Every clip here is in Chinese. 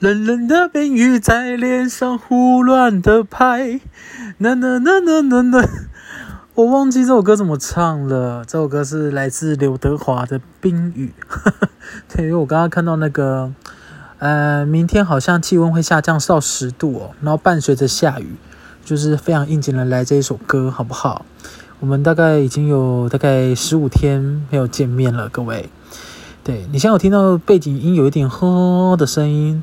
冷冷的冰雨在脸上胡乱的拍，那那那那那那，我忘记这首歌怎么唱了。这首歌是来自刘德华的《冰雨》。对，因为我刚刚看到那个，呃，明天好像气温会下降到十度哦，然后伴随着下雨，就是非常应景的来这一首歌，好不好？我们大概已经有大概十五天没有见面了，各位。对，你现在有听到背景音有一点呵的声音，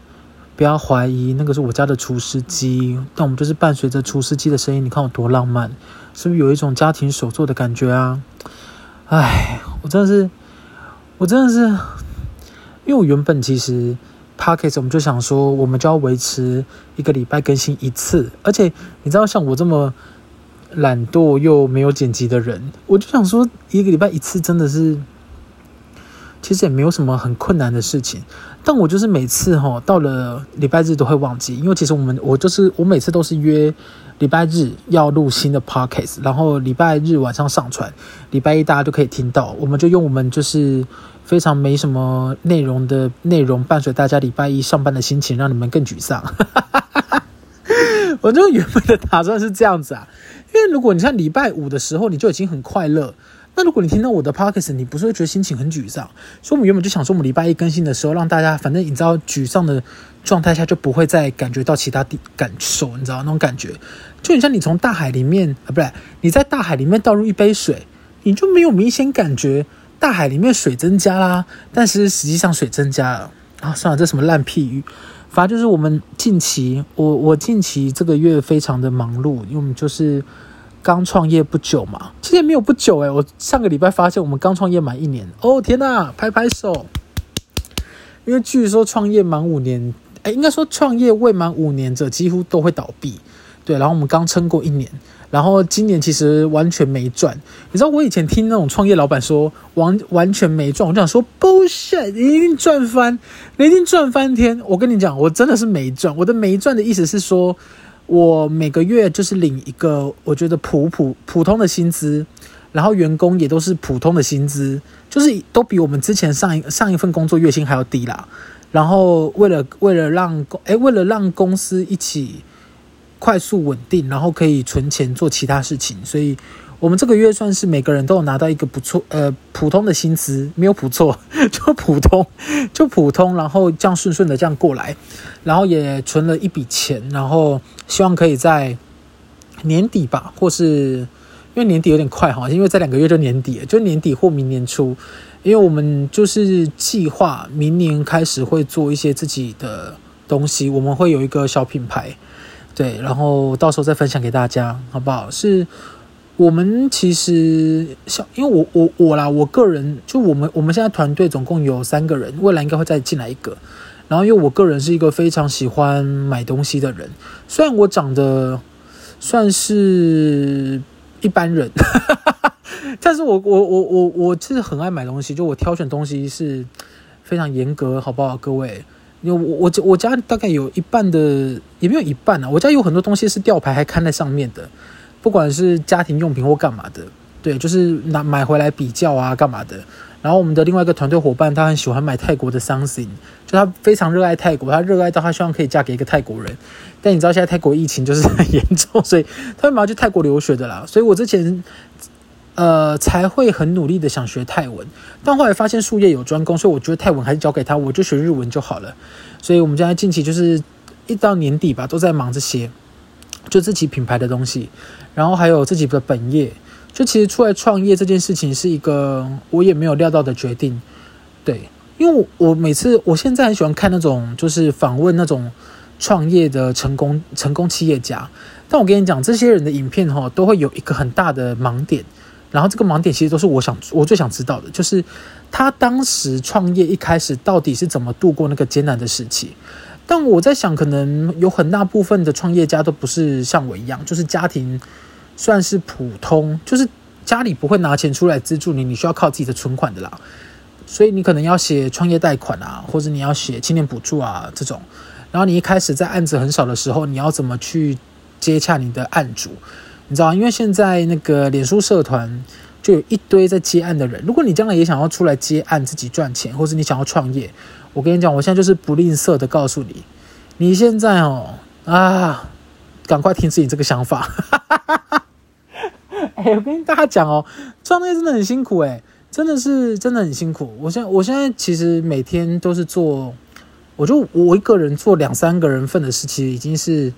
不要怀疑，那个是我家的除湿机。但我们就是伴随着除湿机的声音，你看我多浪漫，是不是有一种家庭手作的感觉啊？哎，我真的是，我真的是，因为我原本其实 Podcast 我们就想说，我们就要维持一个礼拜更新一次，而且你知道，像我这么。懒惰又没有剪辑的人，我就想说，一个礼拜一次真的是，其实也没有什么很困难的事情。但我就是每次哈到了礼拜日都会忘记，因为其实我们我就是我每次都是约礼拜日要录新的 podcast，然后礼拜日晚上上传，礼拜一大家就可以听到。我们就用我们就是非常没什么内容的内容伴随大家礼拜一上班的心情，让你们更沮丧。我就原本的打算是这样子啊。因为如果你像礼拜五的时候你就已经很快乐，那如果你听到我的 podcast，你不是会觉得心情很沮丧？所以，我们原本就想说，我们礼拜一更新的时候，让大家反正你知道沮丧的状态下就不会再感觉到其他地感受，你知道那种感觉，就很像你从大海里面啊，不对，你在大海里面倒入一杯水，你就没有明显感觉大海里面水增加啦，但是实际上水增加了啊。算了，这什么烂屁语。反正就是我们近期，我我近期这个月非常的忙碌，因为我们就是刚创业不久嘛，其实也没有不久诶，我上个礼拜发现我们刚创业满一年，哦天呐，拍拍手！因为据说创业满五年，诶，应该说创业未满五年者几乎都会倒闭，对，然后我们刚撑过一年。然后今年其实完全没赚，你知道我以前听那种创业老板说完完全没赚，我就想说 bullshit，你一定赚翻，你一定赚翻天。我跟你讲，我真的是没赚。我的没赚的意思是说，我每个月就是领一个我觉得普普普通的薪资，然后员工也都是普通的薪资，就是都比我们之前上一上一份工作月薪还要低啦。然后为了为了让公诶为了让公司一起。快速稳定，然后可以存钱做其他事情，所以我们这个月算是每个人都有拿到一个不错呃普通的薪资，没有不错，就普通就普通，然后这样顺顺的这样过来，然后也存了一笔钱，然后希望可以在年底吧，或是因为年底有点快哈，因为这两个月就年底了，就年底或明年初，因为我们就是计划明年开始会做一些自己的东西，我们会有一个小品牌。对，然后到时候再分享给大家，好不好？是我们其实像，因为我我我啦，我个人就我们我们现在团队总共有三个人，未来应该会再进来一个。然后因为我个人是一个非常喜欢买东西的人，虽然我长得算是一般人，但是我我我我我其实很爱买东西，就我挑选东西是非常严格，好不好，各位？因为我我我家大概有一半的，也没有一半啊，我家有很多东西是吊牌还看在上面的，不管是家庭用品或干嘛的，对，就是拿买回来比较啊干嘛的。然后我们的另外一个团队伙伴，他很喜欢买泰国的 something，就他非常热爱泰国，他热爱到他希望可以嫁给一个泰国人。但你知道现在泰国疫情就是很严重，所以他会马上去泰国留学的啦。所以我之前。呃，才会很努力的想学泰文，但后来发现术业有专攻，所以我觉得泰文还是交给他，我就学日文就好了。所以我们现在近期就是一到年底吧，都在忙这些，就自己品牌的东西，然后还有自己的本业。就其实出来创业这件事情是一个我也没有料到的决定，对，因为我，每次我现在很喜欢看那种就是访问那种创业的成功成功企业家，但我跟你讲，这些人的影片哈都会有一个很大的盲点。然后这个盲点其实都是我想我最想知道的，就是他当时创业一开始到底是怎么度过那个艰难的时期。但我在想，可能有很大部分的创业家都不是像我一样，就是家庭算是普通，就是家里不会拿钱出来资助你，你需要靠自己的存款的啦。所以你可能要写创业贷款啊，或者你要写青年补助啊这种。然后你一开始在案子很少的时候，你要怎么去接洽你的案主？你知道，因为现在那个脸书社团就有一堆在接案的人。如果你将来也想要出来接案，自己赚钱，或是你想要创业，我跟你讲，我现在就是不吝啬的告诉你，你现在哦啊，赶快停止你这个想法。哎、我跟大家讲哦，创业真的很辛苦哎、真的是真的很辛苦。我现在我现在其实每天都是做，我就我一个人做两三个人份的事情，已经是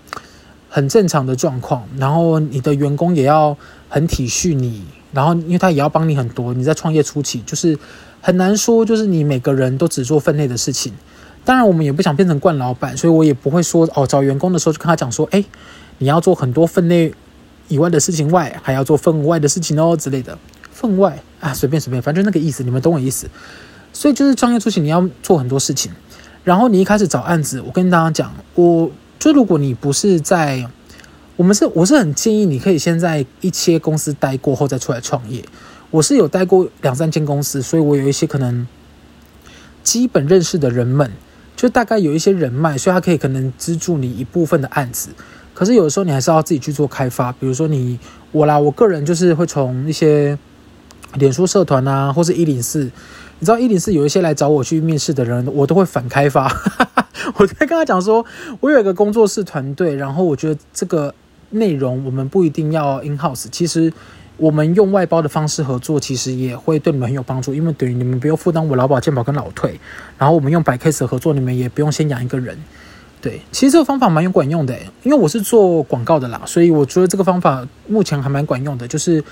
很正常的状况。然后你的员工也要很体恤你，然后因为他也要帮你很多。你在创业初期，就是很难说，就是你每个人都只做分内的事情。当然，我们也不想变成惯老板，所以我也不会说哦，找员工的时候就跟他讲说，哎，你要做很多分内以外的事情外，还要做分外的事情哦之类的。分外啊，随便随便，反正那个意思，你们懂我意思。所以就是创业初期你要做很多事情，然后你一开始找案子，我跟大家讲，我就如果你不是在，我们是我是很建议你可以先在一些公司待过后再出来创业。我是有待过两三间公司，所以我有一些可能基本认识的人们。就大概有一些人脉，所以他可以可能资助你一部分的案子。可是有的时候你还是要自己去做开发。比如说你我啦，我个人就是会从一些脸书社团啊，或是一零四，你知道一零四有一些来找我去面试的人，我都会反开发。我在跟他讲说，我有一个工作室团队，然后我觉得这个内容我们不一定要 in house，其实。我们用外包的方式合作，其实也会对你们很有帮助，因为等于你们不用负担我劳保、健保跟老退，然后我们用白 case 合作，你们也不用先养一个人。对，其实这个方法蛮有管用的，因为我是做广告的啦，所以我觉得这个方法目前还蛮管用的。就是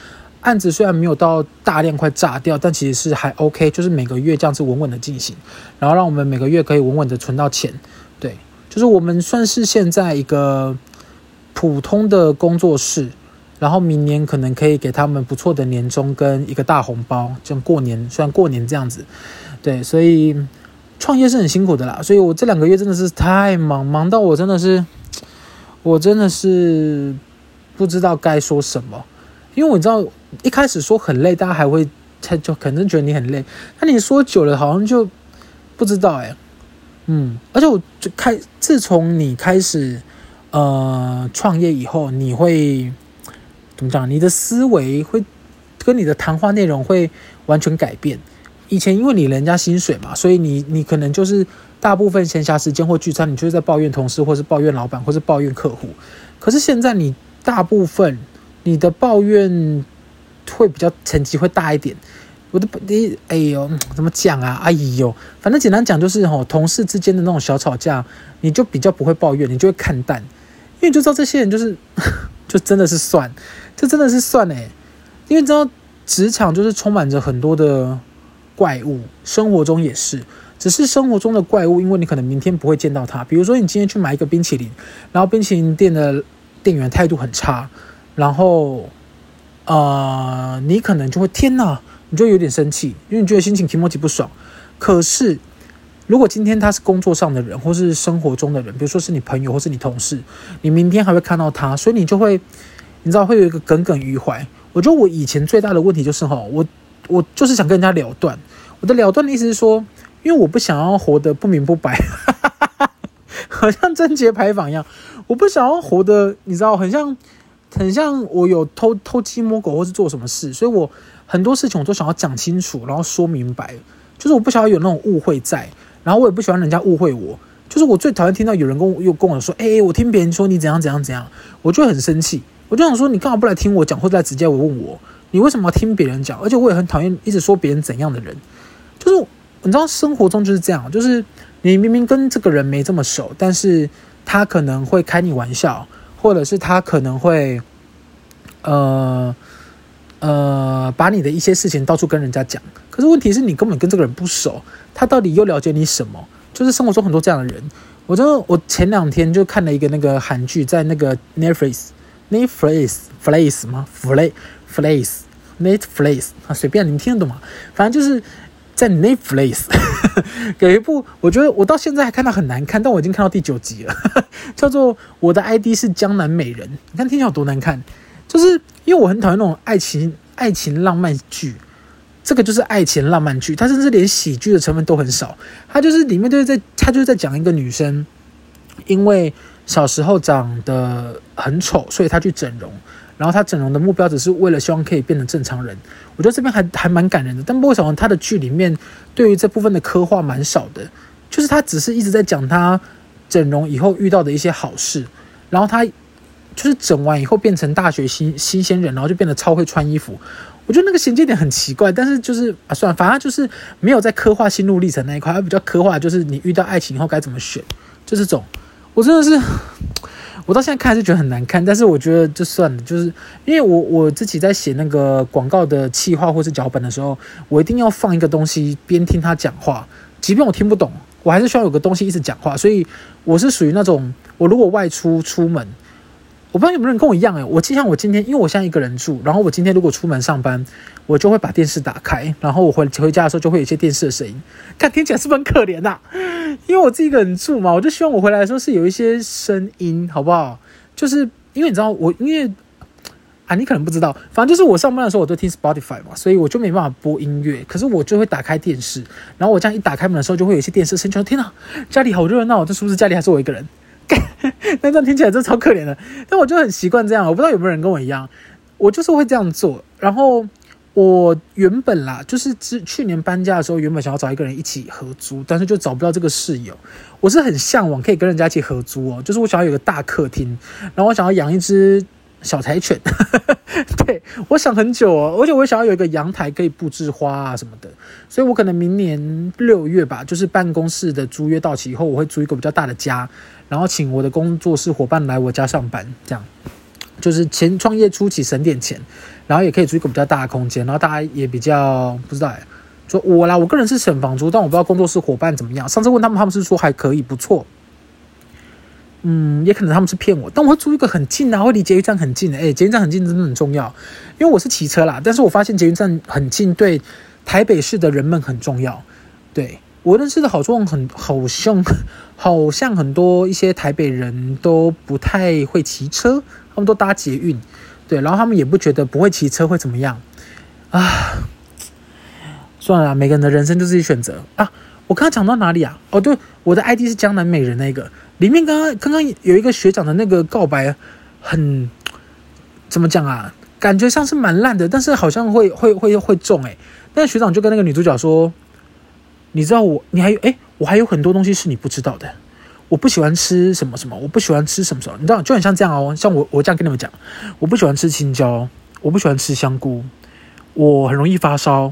案子虽然没有到大量快炸掉，但其实是还 OK，就是每个月这样子稳稳的进行，然后让我们每个月可以稳稳的存到钱。对，就是我们算是现在一个普通的工作室。然后明年可能可以给他们不错的年终跟一个大红包，就像过年，虽然过年这样子，对，所以创业是很辛苦的啦。所以我这两个月真的是太忙，忙到我真的是，我真的是不知道该说什么。因为我知道一开始说很累，大家还会他就可能觉得你很累，那你说久了好像就不知道哎，嗯，而且我就开自从你开始呃创业以后，你会。怎么讲？你的思维会跟你的谈话内容会完全改变。以前因为你人家薪水嘛，所以你你可能就是大部分闲暇时间或聚餐，你就是在抱怨同事，或是抱怨老板，或是抱怨客户。可是现在你大部分你的抱怨会比较层级会大一点。我的你哎呦，怎么讲啊？哎呦，反正简单讲就是吼，同事之间的那种小吵架，你就比较不会抱怨，你就会看淡，因为你就知道这些人就是 就真的是算。这真的是算哎，因为你知道职场就是充满着很多的怪物，生活中也是，只是生活中的怪物，因为你可能明天不会见到他。比如说你今天去买一个冰淇淋，然后冰淇淋店的店员态度很差，然后呃，你可能就会天哪，你就有点生气，因为你觉得心情提莫提不爽。可是如果今天他是工作上的人，或是生活中的人，比如说是你朋友或是你同事，你明天还会看到他，所以你就会。你知道会有一个耿耿于怀。我觉得我以前最大的问题就是哈，我我就是想跟人家了断。我的了断的意思是说，因为我不想要活得不明不白，好像贞节牌坊一样。我不想要活得，你知道，很像很像我有偷偷鸡摸狗或是做什么事，所以我很多事情我都想要讲清楚，然后说明白。就是我不想要有那种误会在，然后我也不喜欢人家误会我。就是我最讨厌听到有人跟我又跟我说，哎，我听别人说你怎样怎样怎样，我就很生气。我就想说，你干嘛不来听我讲，或者直接我问我，你为什么要听别人讲？而且我也很讨厌一直说别人怎样的人。就是你知道，生活中就是这样，就是你明明跟这个人没这么熟，但是他可能会开你玩笑，或者是他可能会，呃呃，把你的一些事情到处跟人家讲。可是问题是你根本跟这个人不熟，他到底又了解你什么？就是生活中很多这样的人。我真，我前两天就看了一个那个韩剧，在那个 Netflix。Netflix，Netflix 吗 Netflix 啊，随便你们听得懂吗？反正就是在 Netflix 有一部，我觉得我到现在还看到很难看，但我已经看到第九集了，叫做《我的 ID 是江南美人》。你看听起来有多难看，就是因为我很讨厌那种爱情爱情浪漫剧，这个就是爱情浪漫剧，它甚至连喜剧的成分都很少，它就是里面就是在它就是在讲一个女生，因为。小时候长得很丑，所以她去整容。然后他整容的目标只是为了希望可以变成正常人。我觉得这边还还蛮感人的。但不为什么他的剧里面对于这部分的刻画蛮少的？就是他只是一直在讲他整容以后遇到的一些好事，然后他就是整完以后变成大学新新鲜人，然后就变得超会穿衣服。我觉得那个衔接点很奇怪，但是就是啊，算了，反正就是没有在刻画心路历程那一块，而比较刻画就是你遇到爱情以后该怎么选，就这种。我真的是，我到现在看还是觉得很难看，但是我觉得就算了，就是因为我我自己在写那个广告的企划或是脚本的时候，我一定要放一个东西边听他讲话，即便我听不懂，我还是需要有个东西一直讲话，所以我是属于那种，我如果外出出门。我不知道有没有人跟我一样诶，我就像我今天，因为我现在一个人住，然后我今天如果出门上班，我就会把电视打开，然后我回回家的时候就会有一些电视的声音，看听起来是不是很可怜呐、啊？因为我自己一个人住嘛，我就希望我回来的时候是有一些声音，好不好？就是因为你知道我，因为啊，你可能不知道，反正就是我上班的时候我都听 Spotify 嘛，所以我就没办法播音乐，可是我就会打开电视，然后我这样一打开门的时候，就会有一些电视声，就说天哪，家里好热闹，这是不是家里还是我一个人？那这样听起来真超可怜的，但我就很习惯这样。我不知道有没有人跟我一样，我就是会这样做。然后我原本啦，就是之去年搬家的时候，原本想要找一个人一起合租，但是就找不到这个室友。我是很向往可以跟人家一起合租哦，就是我想要有个大客厅，然后我想要养一只小柴犬。对，我想很久哦，而且我想要有一个阳台可以布置花啊什么的。所以我可能明年六月吧，就是办公室的租约到期以后，我会租一个比较大的家。然后请我的工作室伙伴来我家上班，这样就是前创业初期省点钱，然后也可以租一个比较大的空间，然后大家也比较不知道哎，说我啦，我个人是省房租，但我不知道工作室伙伴怎么样。上次问他们，他们是说还可以，不错。嗯，也可能他们是骗我，但我会租一个很近啊，会离捷运站很近的。哎，捷运站很近真的很重要，因为我是骑车啦，但是我发现捷运站很近对台北市的人们很重要，对。我认识的好多人很好像，好像很多一些台北人都不太会骑车，他们都搭捷运，对，然后他们也不觉得不会骑车会怎么样啊。算了，每个人的人生就自己选择啊。我刚刚讲到哪里啊？哦，对，我的 ID 是江南美人那个，里面刚刚刚刚有一个学长的那个告白很怎么讲啊？感觉像是蛮烂的，但是好像会会会会中诶。那学长就跟那个女主角说。你知道我，你还有诶，我还有很多东西是你不知道的。我不喜欢吃什么什么，我不喜欢吃什么什么，你知道，就很像这样哦。像我，我这样跟你们讲，我不喜欢吃青椒，我不喜欢吃香菇，我很容易发烧，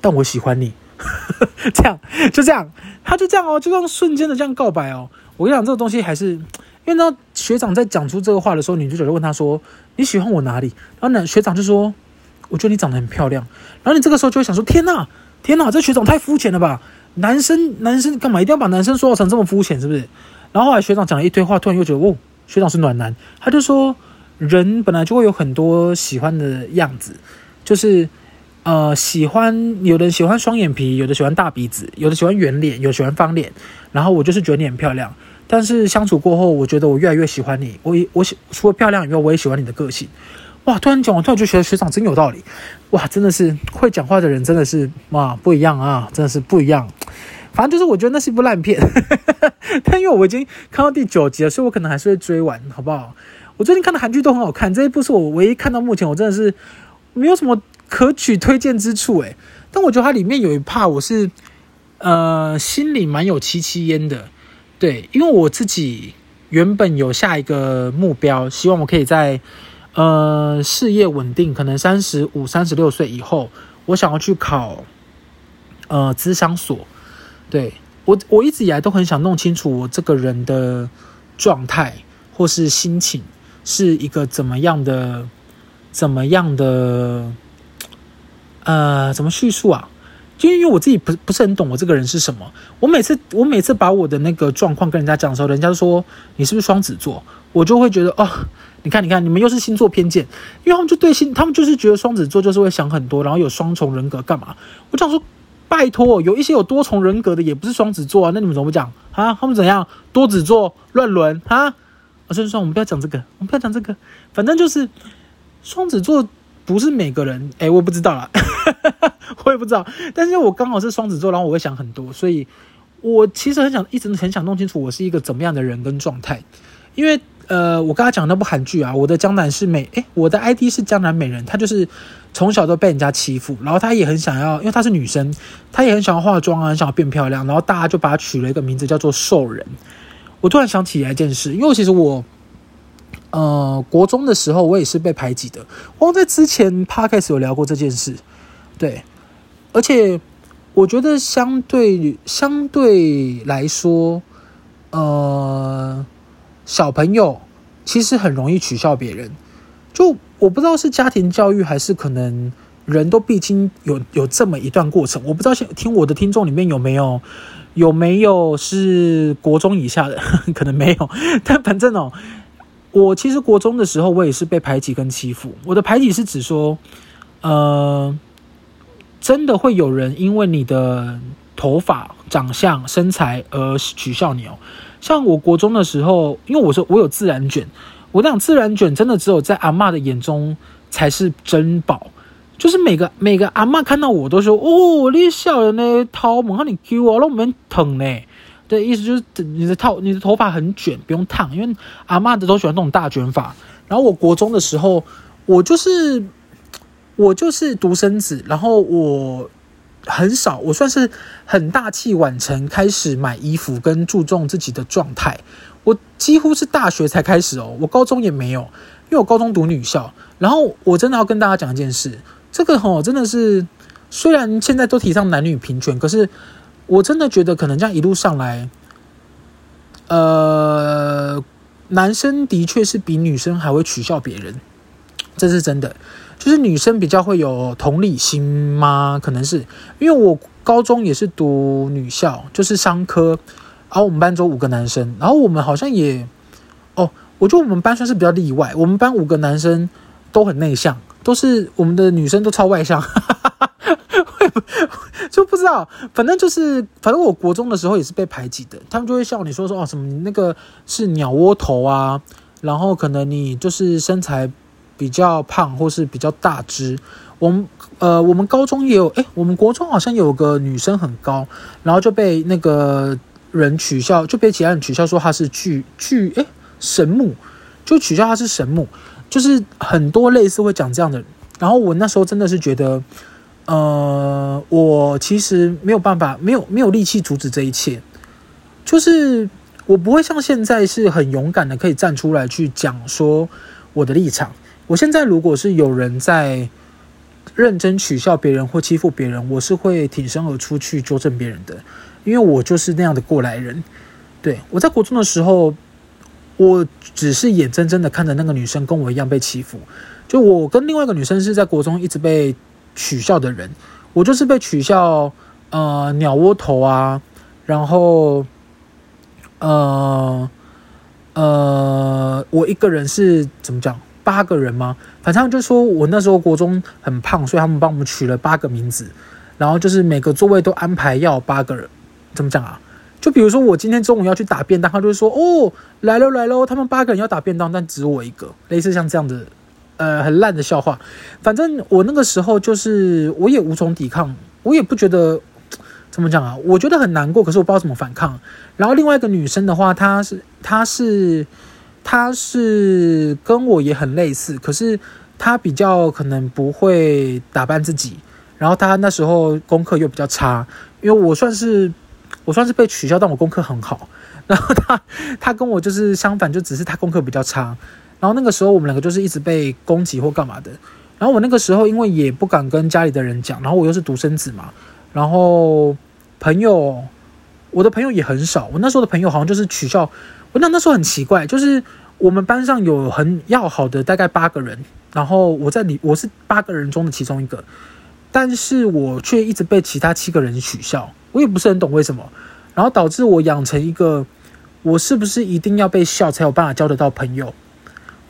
但我喜欢你。这样就这样，他就这样哦，就这样瞬间的这样告白哦。我跟你讲，这个东西还是因为呢，学长在讲出这个话的时候，女主角就问他说：“你喜欢我哪里？”然后呢，学长就说：“我觉得你长得很漂亮。”然后你这个时候就会想说：“天哪！”天哪，这学长太肤浅了吧！男生男生干嘛一定要把男生说成这么肤浅，是不是？然后后来学长讲了一堆话，突然又觉得，哦，学长是暖男。他就说，人本来就会有很多喜欢的样子，就是呃，喜欢有的人喜欢双眼皮，有的喜欢大鼻子，有的喜欢圆脸，有喜欢方脸。然后我就是觉得你很漂亮，但是相处过后，我觉得我越来越喜欢你。我我喜除了漂亮以外，我也喜欢你的个性。哇！突然讲完，突然就觉得学长真有道理。哇，真的是会讲话的人，真的是哇不一样啊，真的是不一样。反正就是我觉得那是一部烂片，但因为我已经看到第九集了，所以我可能还是会追完，好不好？我最近看的韩剧都很好看，这一部是我唯一看到目前我真的是没有什么可取推荐之处诶。但我觉得它里面有一 part 我是呃心里蛮有戚戚焉的，对，因为我自己原本有下一个目标，希望我可以在。呃，事业稳定，可能三十五、三十六岁以后，我想要去考，呃，咨商所。对，我，我一直以来都很想弄清楚我这个人的状态或是心情是一个怎么样的，怎么样的，呃，怎么叙述啊？就因为我自己不不是很懂我这个人是什么。我每次我每次把我的那个状况跟人家讲的时候，人家说你是不是双子座？我就会觉得哦。你看，你看，你们又是星座偏见，因为他们就对星，他们就是觉得双子座就是会想很多，然后有双重人格，干嘛？我想说，拜托，有一些有多重人格的也不是双子座啊，那你们怎么不讲啊？他们怎样？多子座乱伦啊？我说算，我们不要讲这个，我们不要讲这个，反正就是双子座不是每个人，哎，我不知道啦，我也不知道，但是我刚好是双子座，然后我会想很多，所以我其实很想，一直很想弄清楚我是一个怎么样的人跟状态，因为。呃，我刚才讲那部韩剧啊，我的江南是美，诶，我的 ID 是江南美人，她就是从小都被人家欺负，然后她也很想要，因为她是女生，她也很想要化妆啊，很想要变漂亮，然后大家就把她取了一个名字叫做兽人。我突然想起来一件事，因为其实我，呃，国中的时候我也是被排挤的。我在之前 podcast 有聊过这件事，对，而且我觉得相对相对来说，呃，小朋友其实很容易取笑别人。就我不知道是家庭教育还是可能人都必经有有这么一段过程，我不知道听我的听众里面有没有有没有是国中以下的，可能没有，但反正哦，我其实国中的时候我也是被排挤跟欺负。我的排挤是指说，呃，真的会有人因为你的头发、长相、身材而取笑你哦。像我国中的时候，因为我说我有自然卷。我讲自然卷真的只有在阿嬷的眼中才是珍宝，就是每个每个阿嬷看到我都说哦，你笑人呢，头毛和你 Q 啊，那么疼呢。对意思就是你的套你的头发很卷，不用烫，因为阿嬷的都喜欢那种大卷发。然后我国中的时候，我就是 我就是独生子，然后我很少，我算是很大器晚成，开始买衣服跟注重自己的状态。我几乎是大学才开始哦，我高中也没有，因为我高中读女校。然后我真的要跟大家讲一件事，这个吼真的是，虽然现在都提倡男女平权，可是我真的觉得可能这样一路上来，呃，男生的确是比女生还会取笑别人，这是真的。就是女生比较会有同理心吗？可能是因为我高中也是读女校，就是商科。然后我们班只有五个男生，然后我们好像也，哦，我觉得我们班算是比较例外。我们班五个男生都很内向，都是我们的女生都超外向，哈哈哈哈，就不知道，反正就是，反正我国中的时候也是被排挤的，他们就会笑你说说哦什么你那个是鸟窝头啊，然后可能你就是身材比较胖或是比较大只。我们呃，我们高中也有，诶，我们国中好像有个女生很高，然后就被那个。人取笑，就被其他人取笑说她是巨巨诶神木，就取笑她是神木，就是很多类似会讲这样的人。然后我那时候真的是觉得，呃，我其实没有办法，没有没有力气阻止这一切，就是我不会像现在是很勇敢的可以站出来去讲说我的立场。我现在如果是有人在认真取笑别人或欺负别人，我是会挺身而出去纠正别人的。因为我就是那样的过来人，对，我在国中的时候，我只是眼睁睁的看着那个女生跟我一样被欺负。就我跟另外一个女生是在国中一直被取笑的人，我就是被取笑，呃，鸟窝头啊，然后，呃，呃，我一个人是怎么讲？八个人吗？反正就说我那时候国中很胖，所以他们帮我们取了八个名字，然后就是每个座位都安排要八个人。怎么讲啊？就比如说我今天中午要去打便当，他就会说：“哦，来喽来喽，他们八个人要打便当，但只我一个。”类似像这样的，呃，很烂的笑话。反正我那个时候就是我也无从抵抗，我也不觉得怎么讲啊，我觉得很难过，可是我不知道怎么反抗。然后另外一个女生的话，她是她是她是跟我也很类似，可是她比较可能不会打扮自己，然后她那时候功课又比较差，因为我算是。我算是被取笑，但我功课很好。然后他他跟我就是相反，就只是他功课比较差。然后那个时候我们两个就是一直被攻击或干嘛的。然后我那个时候因为也不敢跟家里的人讲，然后我又是独生子嘛，然后朋友，我的朋友也很少。我那时候的朋友好像就是取笑我。那那时候很奇怪，就是我们班上有很要好的大概八个人，然后我在里我是八个人中的其中一个，但是我却一直被其他七个人取笑。我也不是很懂为什么，然后导致我养成一个，我是不是一定要被笑才有办法交得到朋友？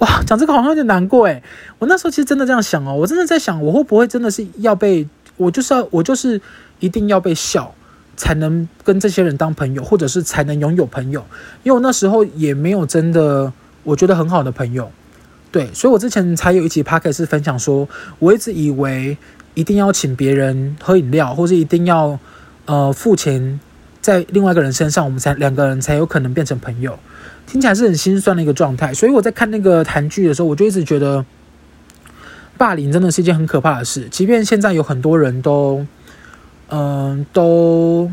哇，讲这个好像有点难过诶。我那时候其实真的这样想哦，我真的在想，我会不会真的是要被，我就是要，我就是一定要被笑，才能跟这些人当朋友，或者是才能拥有朋友？因为我那时候也没有真的我觉得很好的朋友，对，所以我之前才有一期 podcast 分享说，我一直以为一定要请别人喝饮料，或是一定要。呃，付钱在另外一个人身上，我们才两个人才有可能变成朋友，听起来是很心酸的一个状态。所以我在看那个韩剧的时候，我就一直觉得，霸凌真的是一件很可怕的事。即便现在有很多人都，嗯、都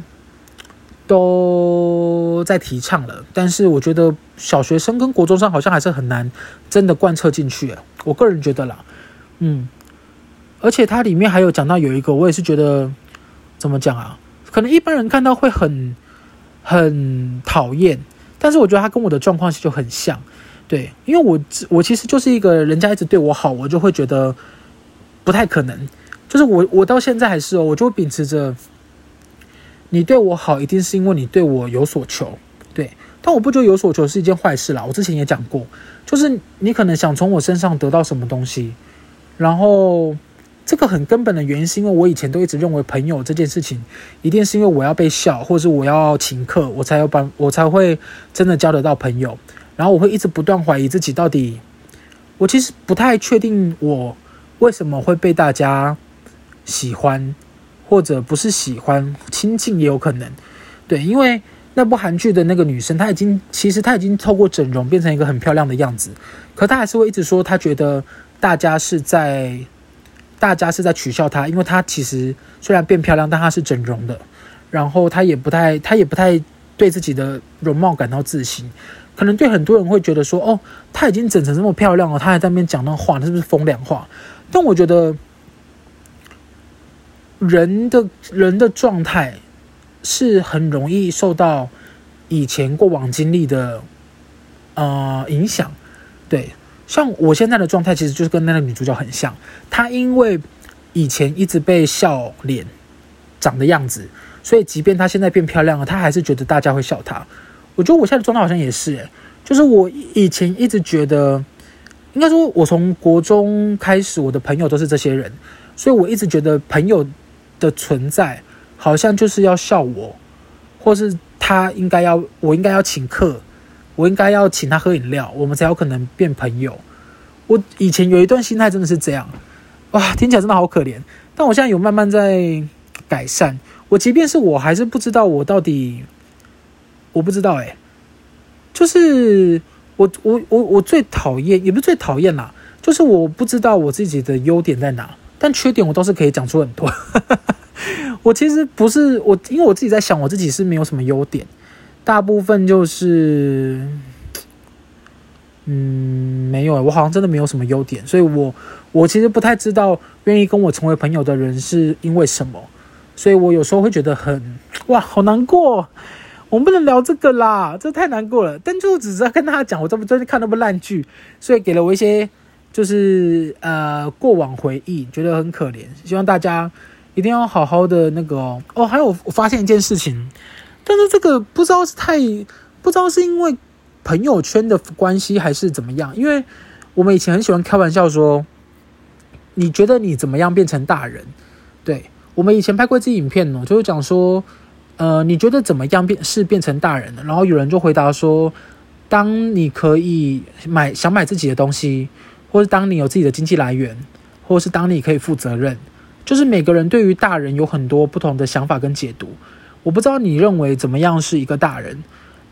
都在提倡了，但是我觉得小学生跟国中生好像还是很难真的贯彻进去。我个人觉得啦，嗯，而且它里面还有讲到有一个，我也是觉得怎么讲啊？可能一般人看到会很很讨厌，但是我觉得他跟我的状况就很像，对，因为我我其实就是一个人家一直对我好，我就会觉得不太可能，就是我我到现在还是哦，我就秉持着。你对我好，一定是因为你对我有所求，对。但我不觉得有所求是一件坏事啦。我之前也讲过，就是你可能想从我身上得到什么东西，然后这个很根本的原因是因为我以前都一直认为朋友这件事情，一定是因为我要被笑，或者是我要请客，我才有办，我才会真的交得到朋友。然后我会一直不断怀疑自己，到底我其实不太确定我为什么会被大家喜欢。或者不是喜欢亲近也有可能，对，因为那部韩剧的那个女生，她已经其实她已经透过整容变成一个很漂亮的样子，可她还是会一直说她觉得大家是在大家是在取笑她，因为她其实虽然变漂亮，但她是整容的，然后她也不太她也不太对自己的容貌感到自信，可能对很多人会觉得说哦，她已经整成这么漂亮了，她还在那边讲那话，那是不是风凉话？但我觉得。人的人的状态是很容易受到以前过往经历的呃影响，对，像我现在的状态其实就是跟那个女主角很像，她因为以前一直被笑脸长的样子，所以即便她现在变漂亮了，她还是觉得大家会笑她。我觉得我现在的状态好像也是，就是我以前一直觉得，应该说我从国中开始，我的朋友都是这些人，所以我一直觉得朋友。的存在好像就是要笑我，或是他应该要我应该要请客，我应该要请他喝饮料，我们才有可能变朋友。我以前有一段心态真的是这样，哇，听起来真的好可怜。但我现在有慢慢在改善。我即便是我还是不知道我到底，我不知道诶，就是我我我我最讨厌，也不是最讨厌啦，就是我不知道我自己的优点在哪。但缺点我倒是可以讲出很多。我其实不是我，因为我自己在想，我自己是没有什么优点，大部分就是，嗯，没有，我好像真的没有什么优点，所以我我其实不太知道愿意跟我成为朋友的人是因为什么，所以我有时候会觉得很哇，好难过，我们不能聊这个啦，这太难过了。但就只是要跟大家讲，我这不最近看那部烂剧，所以给了我一些。就是呃过往回忆，觉得很可怜，希望大家一定要好好的那个。哦，还有我发现一件事情，但是这个不知道是太不知道是因为朋友圈的关系还是怎么样，因为我们以前很喜欢开玩笑说，你觉得你怎么样变成大人？对，我们以前拍过一支影片呢，就是讲说，呃，你觉得怎么样变是变成大人的？然后有人就回答说，当你可以买想买自己的东西。或是当你有自己的经济来源，或是当你可以负责任，就是每个人对于大人有很多不同的想法跟解读。我不知道你认为怎么样是一个大人，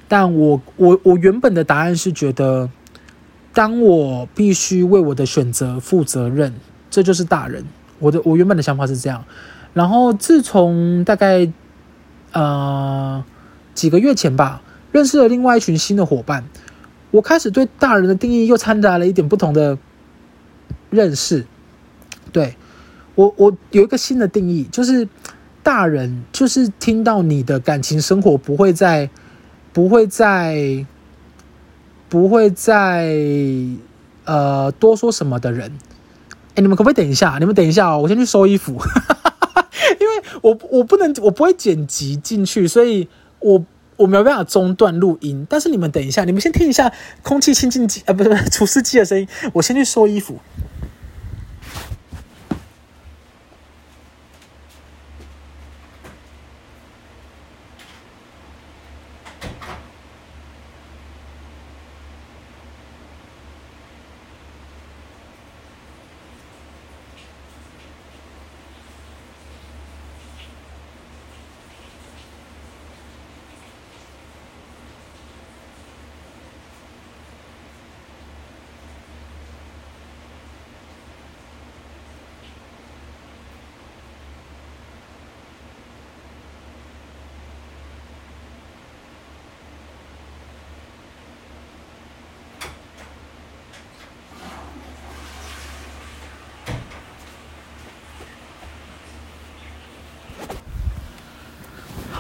但我我我原本的答案是觉得，当我必须为我的选择负责任，这就是大人。我的我原本的想法是这样。然后自从大概呃几个月前吧，认识了另外一群新的伙伴，我开始对大人的定义又掺杂了一点不同的。认识，对，我我有一个新的定义，就是大人就是听到你的感情生活不会再不会再不会再呃多说什么的人。哎，你们可不可以等一下？你们等一下哦，我先去收衣服，因为我我不能我不会剪辑进去，所以我我没有办法中断录音。但是你们等一下，你们先听一下空气清净机啊，不是除湿机的声音。我先去收衣服。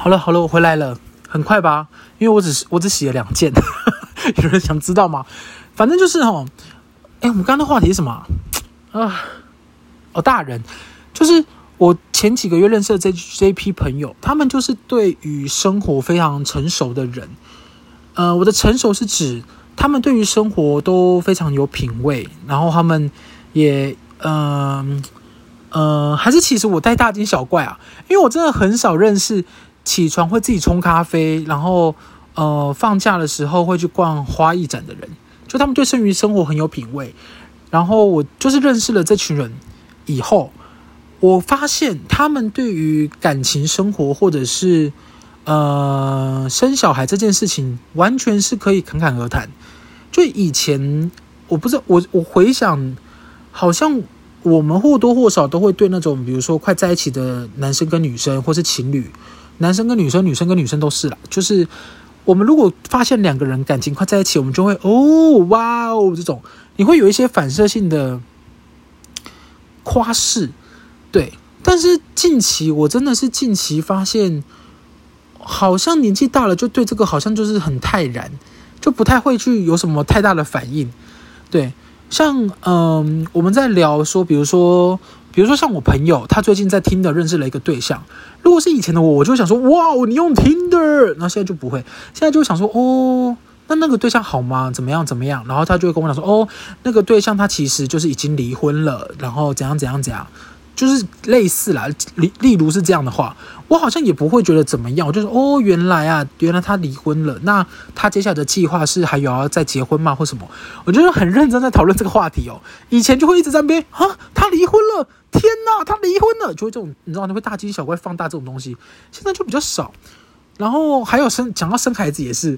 好了好了，我回来了，很快吧？因为我只是我只洗了两件，有人想知道吗？反正就是哦，哎，我们刚刚的话题是什么啊？哦，大人，就是我前几个月认识的这这一批朋友，他们就是对于生活非常成熟的人。呃，我的成熟是指他们对于生活都非常有品味，然后他们也嗯。呃呃，还是其实我带大惊小怪啊，因为我真的很少认识起床会自己冲咖啡，然后呃放假的时候会去逛花艺展的人，就他们对剩余生活很有品味。然后我就是认识了这群人以后，我发现他们对于感情生活或者是呃生小孩这件事情，完全是可以侃侃而谈。就以前我不知道，我我回想好像。我们或多或少都会对那种，比如说快在一起的男生跟女生，或是情侣，男生跟女生，女生跟女生都是啦。就是我们如果发现两个人感情快在一起，我们就会哦，哇哦，这种你会有一些反射性的夸饰，对。但是近期我真的是近期发现，好像年纪大了，就对这个好像就是很泰然，就不太会去有什么太大的反应，对。像嗯、我们在聊说，比如说，比如说像我朋友，他最近在听的认识了一个对象。如果是以前的我，我就想说，哇，你用 Tinder，然后现在就不会，现在就想说，哦，那那个对象好吗？怎么样？怎么样？然后他就会跟我讲说，哦，那个对象他其实就是已经离婚了，然后怎样怎样怎样。就是类似啦，例例如是这样的话，我好像也不会觉得怎么样。我就说哦，原来啊，原来他离婚了。那他接下来的计划是还有要再结婚吗，或什么？我觉得很认真在讨论这个话题哦。以前就会一直在边啊，他离婚了，天哪，他离婚了，就会这种，你知道，你会大惊小怪放大这种东西。现在就比较少。然后还有生讲到生孩子也是，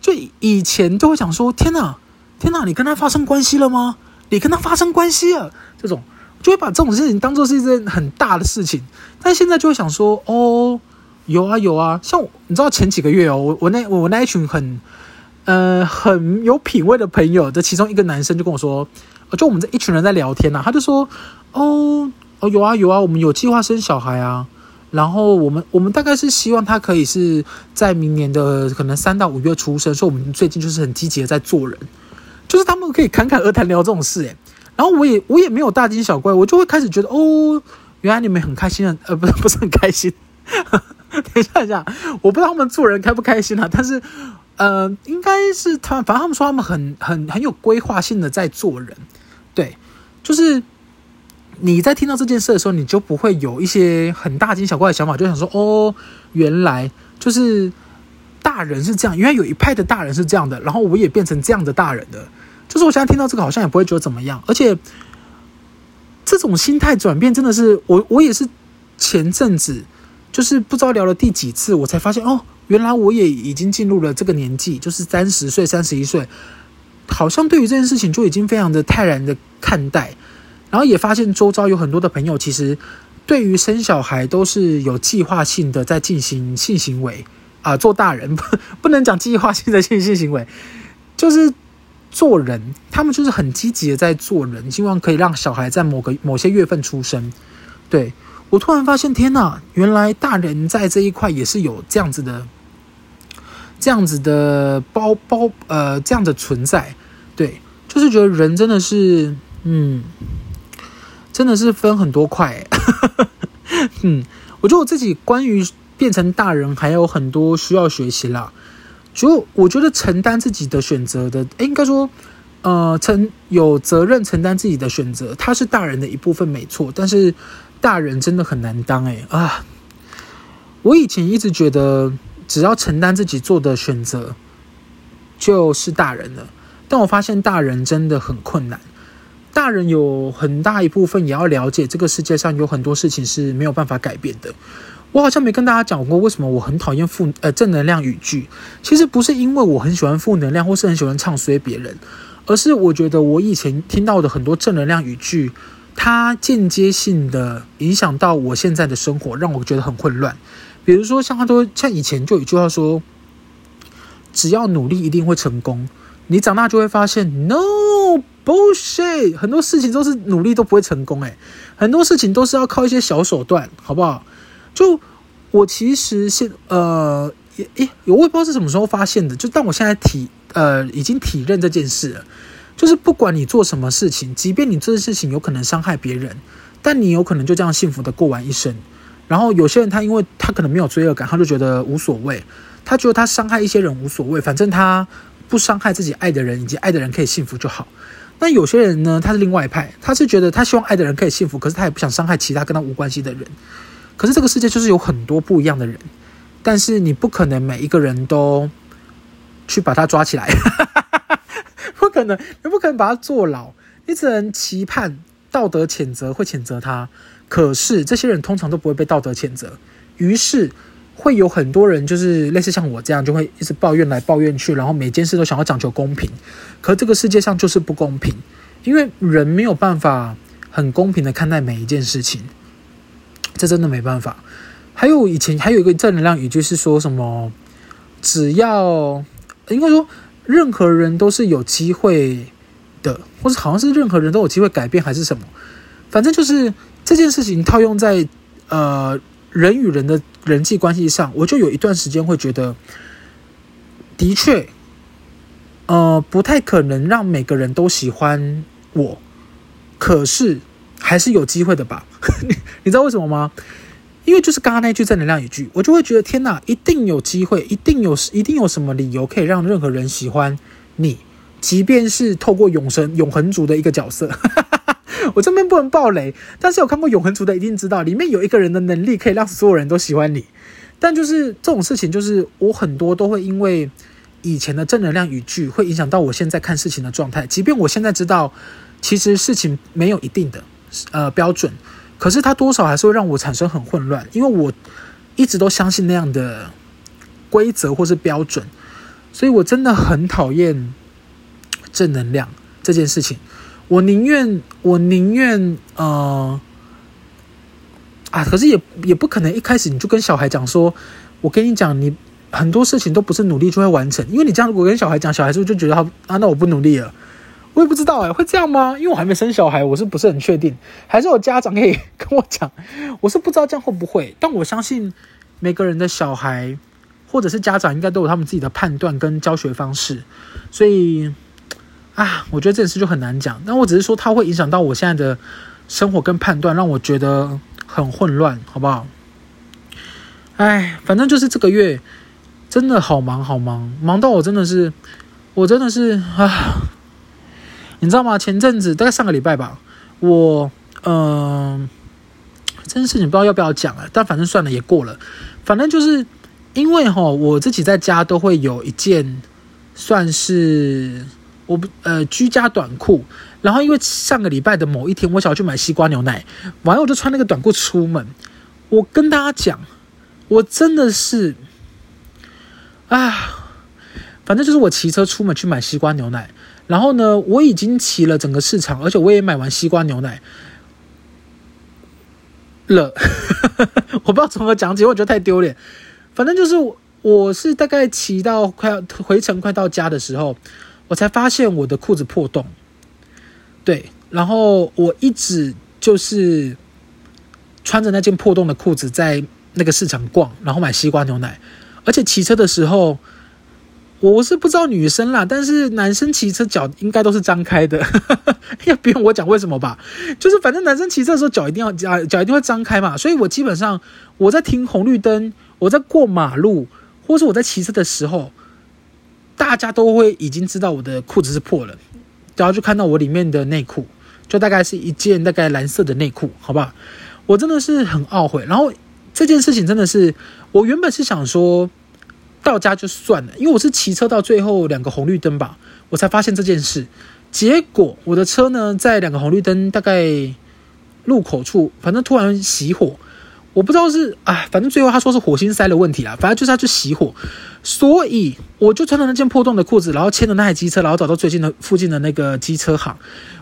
就以前就会讲说，天哪，天哪，你跟他发生关系了吗？你跟他发生关系了，这种。就会把这种事情当做是一件很大的事情，但现在就会想说，哦，有啊有啊，像你知道前几个月哦，我我那我那一群很，呃很有品味的朋友的其中一个男生就跟我说，就我们这一群人在聊天呐、啊，他就说，哦哦有啊有啊，我们有计划生小孩啊，然后我们我们大概是希望他可以是在明年的可能三到五月出生，所以我们最近就是很积极的在做人，就是他们可以侃侃而谈聊这种事，诶。然后我也我也没有大惊小怪，我就会开始觉得哦，原来你们很开心的，呃，不是 不是很开心。等一下，等一下，我不知道他们做人开不开心啊，但是呃，应该是他，反正他们说他们很很很有规划性的在做人，对，就是你在听到这件事的时候，你就不会有一些很大惊小怪的想法，就想说哦，原来就是大人是这样，原来有一派的大人是这样的，然后我也变成这样的大人的。就是我现在听到这个，好像也不会觉得怎么样。而且，这种心态转变真的是我，我也是前阵子，就是不知道聊了第几次，我才发现哦，原来我也已经进入了这个年纪，就是三十岁、三十一岁，好像对于这件事情就已经非常的泰然的看待。然后也发现周遭有很多的朋友，其实对于生小孩都是有计划性的在进行性行为啊，做大人不 不能讲计划性的性性行为，就是。做人，他们就是很积极的在做人，希望可以让小孩在某个某些月份出生。对，我突然发现，天哪，原来大人在这一块也是有这样子的，这样子的包包呃这样的存在。对，就是觉得人真的是，嗯，真的是分很多块。嗯，我觉得我自己关于变成大人还有很多需要学习啦。就我觉得承担自己的选择的，诶，应该说，呃，承有责任承担自己的选择，他是大人的一部分，没错。但是大人真的很难当，诶啊！我以前一直觉得，只要承担自己做的选择，就是大人了。但我发现大人真的很困难，大人有很大一部分也要了解，这个世界上有很多事情是没有办法改变的。我好像没跟大家讲过，为什么我很讨厌负呃正能量语句。其实不是因为我很喜欢负能量，或是很喜欢唱衰别人，而是我觉得我以前听到的很多正能量语句，它间接性的影响到我现在的生活，让我觉得很混乱。比如说，像他都像以前就有一句话说，只要努力一定会成功。你长大就会发现，no bullshit，很多事情都是努力都不会成功。诶，很多事情都是要靠一些小手段，好不好？就我其实现呃也诶，我也不知道是什么时候发现的，就但我现在体呃已经体认这件事了，就是不管你做什么事情，即便你这件事情有可能伤害别人，但你有可能就这样幸福的过完一生。然后有些人他因为他可能没有罪恶感，他就觉得无所谓，他觉得他伤害一些人无所谓，反正他不伤害自己爱的人以及爱的人可以幸福就好。那有些人呢，他是另外一派，他是觉得他希望爱的人可以幸福，可是他也不想伤害其他跟他无关系的人。可是这个世界就是有很多不一样的人，但是你不可能每一个人都去把他抓起来，不可能，你不可能把他坐牢，你只能期盼道德谴责会谴责他。可是这些人通常都不会被道德谴责，于是会有很多人就是类似像我这样，就会一直抱怨来抱怨去，然后每件事都想要讲求公平。可这个世界上就是不公平，因为人没有办法很公平的看待每一件事情。这真的没办法。还有以前还有一个正能量语句是说什么？只要应该说任何人都是有机会的，或者好像是任何人都有机会改变，还是什么？反正就是这件事情套用在呃人与人的人际关系上，我就有一段时间会觉得，的确，呃，不太可能让每个人都喜欢我，可是还是有机会的吧。你知道为什么吗？因为就是刚刚那句正能量语句，我就会觉得天哪，一定有机会，一定有一定有什么理由可以让任何人喜欢你，即便是透过永生永恒族的一个角色。我这边不能爆雷，但是有看过永恒族的一定知道，里面有一个人的能力可以让所有人都喜欢你。但就是这种事情，就是我很多都会因为以前的正能量语句，会影响到我现在看事情的状态。即便我现在知道，其实事情没有一定的呃标准。可是他多少还是会让我产生很混乱，因为我一直都相信那样的规则或是标准，所以我真的很讨厌正能量这件事情。我宁愿，我宁愿，呃，啊，可是也也不可能一开始你就跟小孩讲说，我跟你讲，你很多事情都不是努力就会完成，因为你这样如果跟小孩讲，小孩是不是就觉得他啊，那我不努力了？我也不知道哎，会这样吗？因为我还没生小孩，我是不是很确定？还是我家长可以跟我讲？我是不知道这样会不会，但我相信每个人的小孩或者是家长应该都有他们自己的判断跟教学方式，所以啊，我觉得这件事就很难讲。但我只是说，它会影响到我现在的生活跟判断，让我觉得很混乱，好不好？哎，反正就是这个月真的好忙好忙，忙到我真的是，我真的是啊。你知道吗？前阵子大概上个礼拜吧，我嗯、呃，这件事情不知道要不要讲了，但反正算了，也过了。反正就是因为哈，我自己在家都会有一件算是我不呃居家短裤，然后因为上个礼拜的某一天，我想去买西瓜牛奶，完了我就穿那个短裤出门。我跟大家讲，我真的是啊，反正就是我骑车出门去买西瓜牛奶。然后呢，我已经骑了整个市场，而且我也买完西瓜牛奶了。我不知道从何讲起，我觉得太丢脸。反正就是我，我是大概骑到快要回程快到家的时候，我才发现我的裤子破洞。对，然后我一直就是穿着那件破洞的裤子在那个市场逛，然后买西瓜牛奶，而且骑车的时候。我是不知道女生啦，但是男生骑车脚应该都是张开的，要不用我讲为什么吧？就是反正男生骑车的时候脚一定要脚脚一定会张开嘛，所以我基本上我在停红绿灯，我在过马路，或是我在骑车的时候，大家都会已经知道我的裤子是破了，然后就看到我里面的内裤，就大概是一件大概蓝色的内裤，好不好？我真的是很懊悔，然后这件事情真的是，我原本是想说。到家就算了，因为我是骑车到最后两个红绿灯吧，我才发现这件事。结果我的车呢，在两个红绿灯大概路口处，反正突然熄火，我不知道是啊，反正最后他说是火星塞的问题啦，反正就是他就熄火，所以我就穿着那件破洞的裤子，然后牵着那台机车，然后找到最近的附近的那个机车行。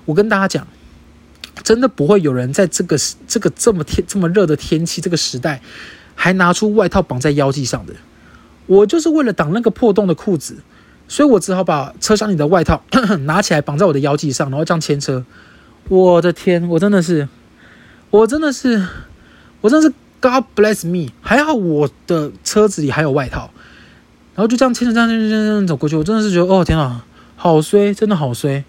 我跟大家讲，真的不会有人在这个这个这么天这么热的天气这个时代，还拿出外套绑在腰际上的。我就是为了挡那个破洞的裤子，所以我只好把车厢里的外套 拿起来绑在我的腰际上，然后这样牵车。我的天，我真的是，我真的是，我真的是 God bless me，还好我的车子里还有外套，然后就这样牵着这样牵着牵着走过去。我真的是觉得，哦天哪，好衰，真的好衰，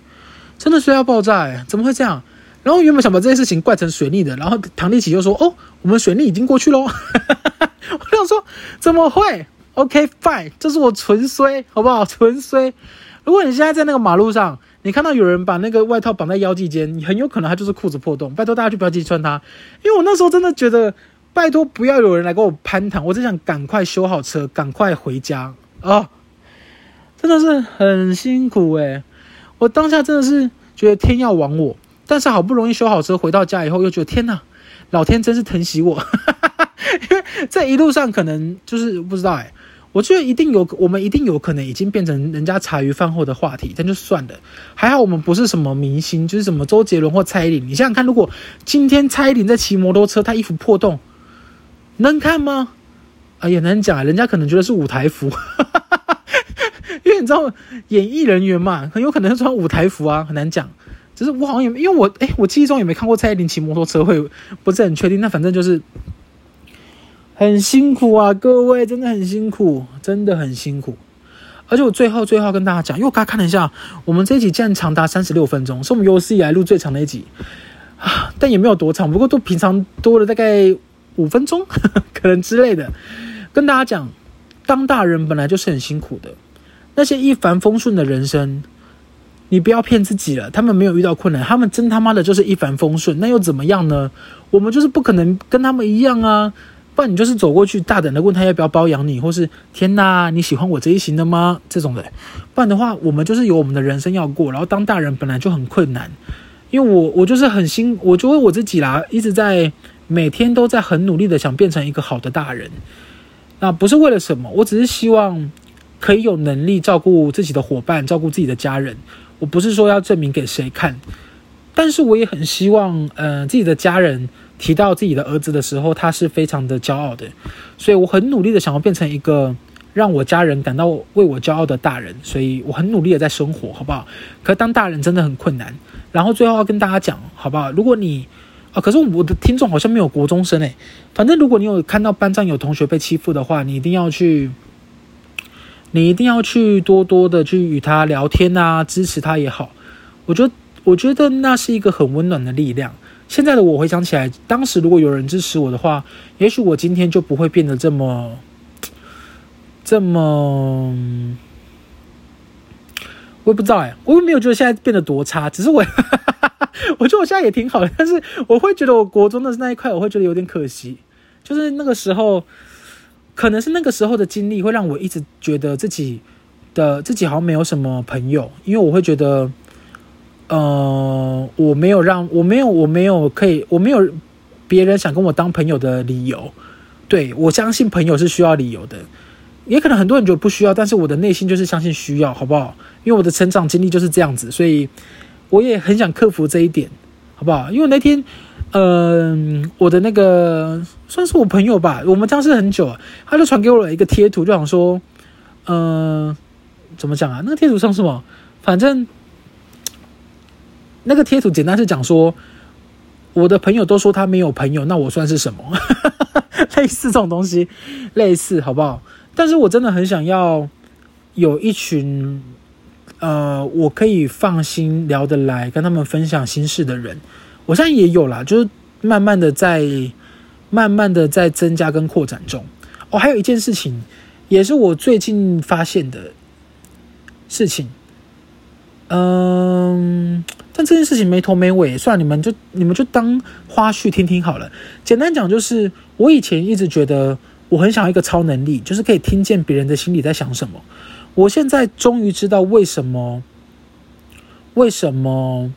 真的衰要爆炸！怎么会这样？然后原本想把这件事情怪成水逆的，然后唐立奇就说：“哦，我们水逆已经过去喽。”我想说，怎么会？OK fine，这是我纯衰，好不好？纯衰。如果你现在在那个马路上，你看到有人把那个外套绑在腰际间，你很有可能他就是裤子破洞。拜托大家就不要揭穿它，因为我那时候真的觉得。拜托，不要有人来跟我攀谈，我只想赶快修好车，赶快回家啊、真的是很辛苦诶，我当下真的是觉得天要亡我，但是好不容易修好车，回到家以后又觉得天哪，老天真是疼惜我，因为在一路上可能就是不知道诶，我觉得一定有，我们一定有可能已经变成人家茶余饭后的话题，但就算了。还好我们不是什么明星，就是什么周杰伦或蔡依林。你想想看，如果今天蔡依林在骑摩托车，她衣服破洞。能看吗？啊，也难讲，人家可能觉得是舞台服，因为你知道演艺人员嘛，很有可能穿舞台服啊，很难讲。只是我好像也因为我诶，我记忆中也没看过蔡依林骑摩托车，会不是很确定。那反正就是很辛苦啊，各位真的很辛苦，真的很辛苦。而且我最后最后跟大家讲，因为我刚刚看了一下，我们这一集竟然长达三十六分钟，是我们有史以来录最长的一集啊，但也没有多长，不过都平常多了大概。五分钟 可能之类的，跟大家讲，当大人本来就是很辛苦的。那些一帆风顺的人生，你不要骗自己了。他们没有遇到困难，他们真他妈的就是一帆风顺。那又怎么样呢？我们就是不可能跟他们一样啊！不然你就是走过去，大胆的问他要不要包养你，或是天哪，你喜欢我这一型的吗？这种的。不然的话，我们就是有我们的人生要过。然后当大人本来就很困难，因为我我就是很辛，我就为我自己啦，一直在。每天都在很努力的想变成一个好的大人，那不是为了什么，我只是希望可以有能力照顾自己的伙伴，照顾自己的家人。我不是说要证明给谁看，但是我也很希望，呃，自己的家人提到自己的儿子的时候，他是非常的骄傲的。所以我很努力的想要变成一个让我家人感到为我骄傲的大人，所以我很努力的在生活，好不好？可当大人真的很困难。然后最后要跟大家讲，好不好？如果你啊，可是我的听众好像没有国中生诶。反正如果你有看到班上有同学被欺负的话，你一定要去，你一定要去多多的去与他聊天啊，支持他也好。我觉得，我觉得那是一个很温暖的力量。现在的我回想起来，当时如果有人支持我的话，也许我今天就不会变得这么，这么，我也不知道哎，我又没有觉得现在变得多差，只是我。我觉得我现在也挺好的，但是我会觉得我国中的那一块，我会觉得有点可惜。就是那个时候，可能是那个时候的经历，会让我一直觉得自己的自己好像没有什么朋友，因为我会觉得，呃，我没有让我没有我没有可以我没有别人想跟我当朋友的理由。对，我相信朋友是需要理由的，也可能很多人觉得不需要，但是我的内心就是相信需要，好不好？因为我的成长经历就是这样子，所以。我也很想克服这一点，好不好？因为那天，嗯、我的那个算是我朋友吧，我们相识很久，他就传给我了一个贴图，就想说，嗯、怎么讲啊？那个贴图上什么？反正那个贴图简单是讲说，我的朋友都说他没有朋友，那我算是什么？类似这种东西，类似好不好？但是我真的很想要有一群。呃，我可以放心聊得来，跟他们分享心事的人，我现在也有啦，就是慢慢的在，慢慢的在增加跟扩展中。哦，还有一件事情，也是我最近发现的事情，嗯，但这件事情没头没尾，算了，你们就你们就当花絮听听好了。简单讲就是，我以前一直觉得我很想要一个超能力，就是可以听见别人的心里在想什么。我现在终于知道为什么，为什么，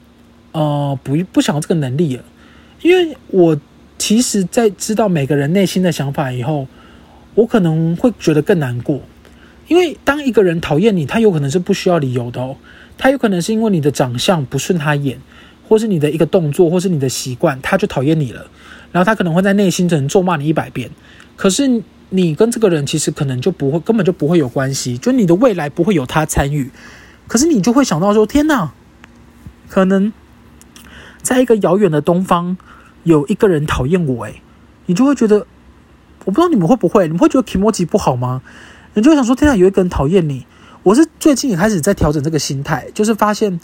呃，不不想要这个能力了，因为我其实，在知道每个人内心的想法以后，我可能会觉得更难过，因为当一个人讨厌你，他有可能是不需要理由的哦，他有可能是因为你的长相不顺他眼，或是你的一个动作，或是你的习惯，他就讨厌你了，然后他可能会在内心只能咒骂你一百遍，可是。你跟这个人其实可能就不会，根本就不会有关系，就你的未来不会有他参与。可是你就会想到说：天哪，可能在一个遥远的东方有一个人讨厌我，诶，你就会觉得我不知道你们会不会，你们会觉得基摩吉不好吗？你就会想说，天啊，有一个人讨厌你。我是最近也开始在调整这个心态，就是发现，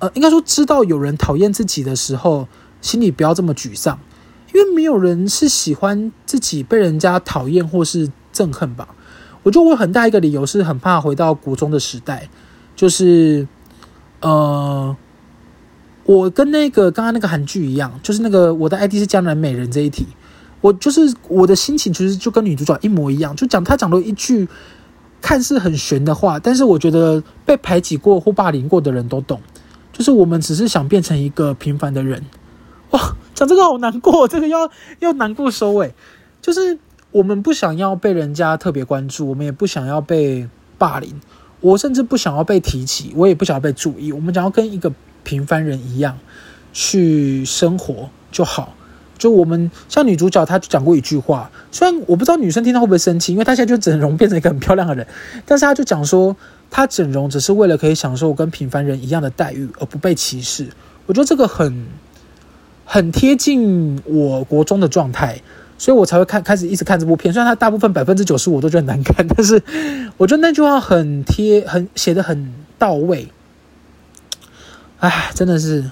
呃，应该说知道有人讨厌自己的时候，心里不要这么沮丧，因为没有人是喜欢自己被人家讨厌或是憎恨吧。我觉得我很大一个理由是很怕回到国中的时代，就是，呃，我跟那个刚刚那个韩剧一样，就是那个我的 ID 是江南美人这一题，我就是我的心情其实就跟女主角一模一样，就讲她讲了一句。看似很玄的话，但是我觉得被排挤过或霸凌过的人都懂，就是我们只是想变成一个平凡的人。哇，讲这个好难过，这个要要难过收尾。就是我们不想要被人家特别关注，我们也不想要被霸凌，我甚至不想要被提起，我也不想要被注意。我们想要跟一个平凡人一样去生活就好。就我们像女主角，她就讲过一句话，虽然我不知道女生听到会不会生气，因为她现在就整容变成一个很漂亮的人，但是她就讲说，她整容只是为了可以享受跟平凡人一样的待遇，而不被歧视。我觉得这个很很贴近我国中的状态，所以我才会看开始一直看这部片。虽然它大部分百分之九十我都觉得难看，但是我觉得那句话很贴，很写得很到位。哎，真的是，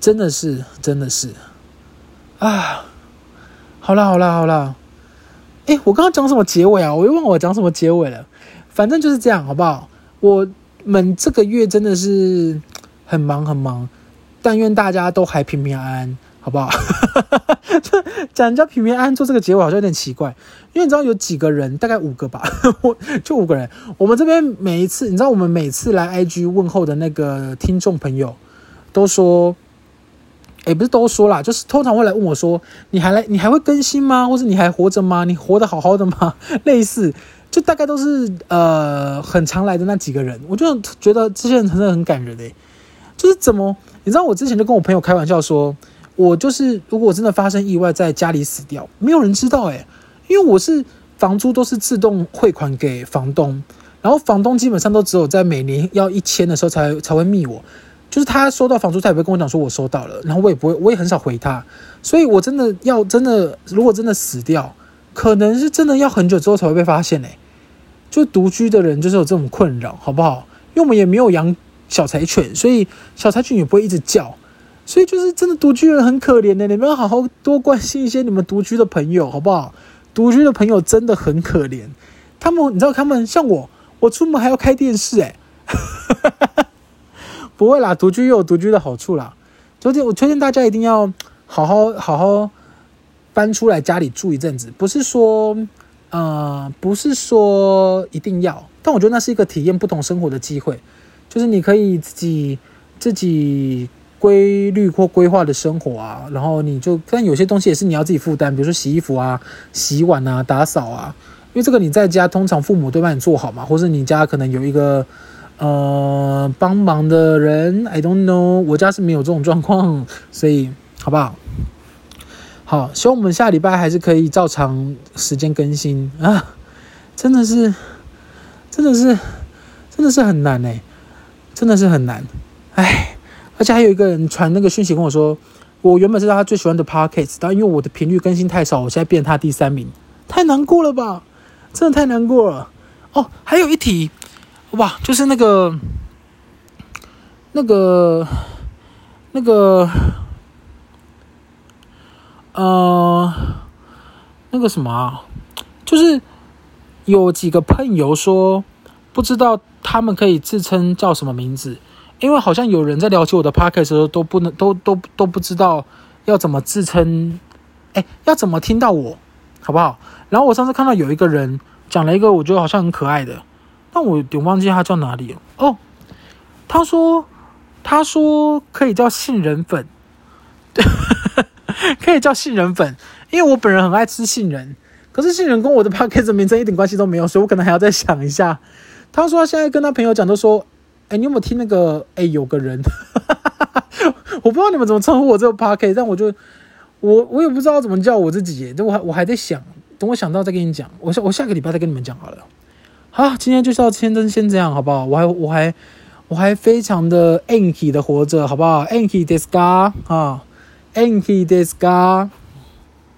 真的是，真的是。啊，好啦好啦好啦，诶，我刚刚讲什么结尾啊？我又忘了我讲什么结尾了。反正就是这样，好不好？我们这个月真的是很忙很忙，但愿大家都还平平安安，好不好？就讲人家平平安安做这个结尾好像有点奇怪，因为你知道有几个人，大概五个吧，我就五个人。我们这边每一次，你知道我们每次来 IG 问候的那个听众朋友，都说。也不是都说啦，就是通常会来问我说：“你还来？你还会更新吗？或是你还活着吗？你活得好好的吗？” 类似，就大概都是呃很常来的那几个人，我就觉得这些人真的很感人诶。就是怎么，你知道我之前就跟我朋友开玩笑说，我就是如果真的发生意外在家里死掉，没有人知道诶，因为我是房租都是自动汇款给房东，然后房东基本上都只有在每年要一千的时候才才会密我。就是他收到房租，他也不会跟我讲说我收到了，然后我也不会，我也很少回他，所以我真的要真的，如果真的死掉，可能是真的要很久之后才会被发现嘞。就独居的人就是有这种困扰，好不好？因为我们也没有养小柴犬，所以小柴犬也不会一直叫，所以就是真的独居人很可怜的，你们要好好多关心一些你们独居的朋友，好不好？独居的朋友真的很可怜，他们你知道他们像我，我出门还要开电视诶。不会啦，独居又有独居的好处啦。昨天我推荐大家一定要好好好好搬出来家里住一阵子，不是说呃不是说一定要，但我觉得那是一个体验不同生活的机会，就是你可以自己自己规律或规划的生活啊，然后你就但有些东西也是你要自己负担，比如说洗衣服啊、洗碗啊、打扫啊，因为这个你在家通常父母都帮你做好嘛，或是你家可能有一个。呃，帮忙的人，I don't know，我家是没有这种状况，所以好不好？好，希望我们下礼拜还是可以照常时间更新啊！真的是，真的是，真的是很难哎，真的是很难，哎！而且还有一个人传那个讯息跟我说，我原本是他最喜欢的 Podcast，但因为我的频率更新太少，我现在变他第三名，太难过了吧？真的太难过了哦！还有一题。哇，就是那个、那个、那个，呃，那个什么啊，就是有几个朋友说，不知道他们可以自称叫什么名字，因为好像有人在了解我的 podcast 的时候都不能都都都不知道要怎么自称，哎，要怎么听到我，好不好？然后我上次看到有一个人讲了一个我觉得好像很可爱的。但我有点忘记他叫哪里了哦。他说，他说可以叫杏仁粉，对，可以叫杏仁粉，因为我本人很爱吃杏仁。可是杏仁跟我的 podcast 名称一点关系都没有，所以我可能还要再想一下。他说他现在跟他朋友讲，都说，哎，你有没有听那个？哎，有个人，我不知道你们怎么称呼我这个 podcast，但我就我我也不知道怎么叫我自己，等我还我还在想，等我想到再跟你讲。我下我下个礼拜再跟你们讲好了。好，今天就是要先真先这样，好不好？我还我还我还非常的 anky 的活着，好不好？anky desu ka 啊，anky desu ka